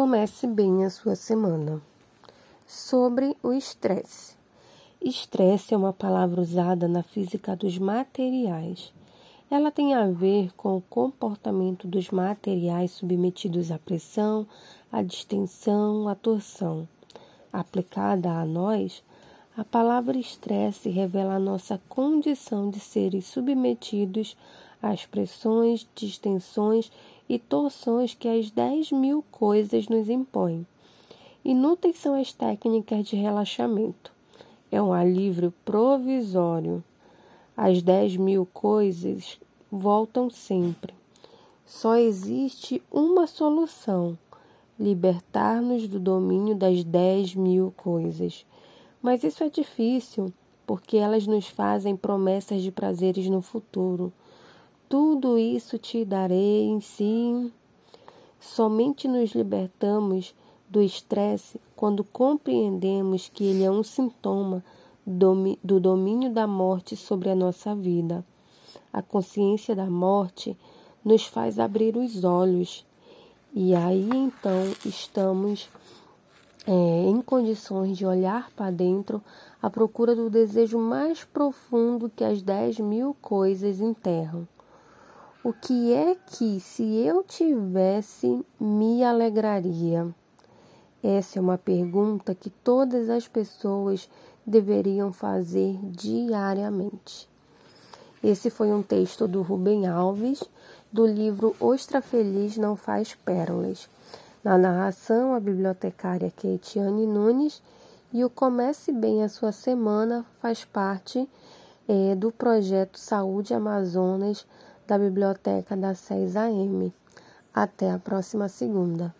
Comece bem a sua semana. Sobre o estresse. Estresse é uma palavra usada na física dos materiais. Ela tem a ver com o comportamento dos materiais submetidos à pressão, à distensão, à torção. Aplicada a nós, a palavra estresse revela a nossa condição de seres submetidos às pressões, distensões e torções que as dez mil coisas nos impõem. Inúteis são as técnicas de relaxamento. É um alívio provisório. As dez mil coisas voltam sempre. Só existe uma solução: libertar-nos do domínio das dez mil coisas. Mas isso é difícil, porque elas nos fazem promessas de prazeres no futuro. Tudo isso te darei em si. Somente nos libertamos do estresse quando compreendemos que ele é um sintoma do domínio da morte sobre a nossa vida. A consciência da morte nos faz abrir os olhos e aí então estamos é, em condições de olhar para dentro à procura do desejo mais profundo que as dez mil coisas enterram. O que é que, se eu tivesse, me alegraria? Essa é uma pergunta que todas as pessoas deveriam fazer diariamente. Esse foi um texto do Rubem Alves, do livro Ostra Feliz Não Faz Pérolas. Na narração, a bibliotecária Keitiane Nunes e o Comece Bem a Sua Semana faz parte é, do projeto Saúde Amazonas da Biblioteca da 6 AM. Até a próxima segunda.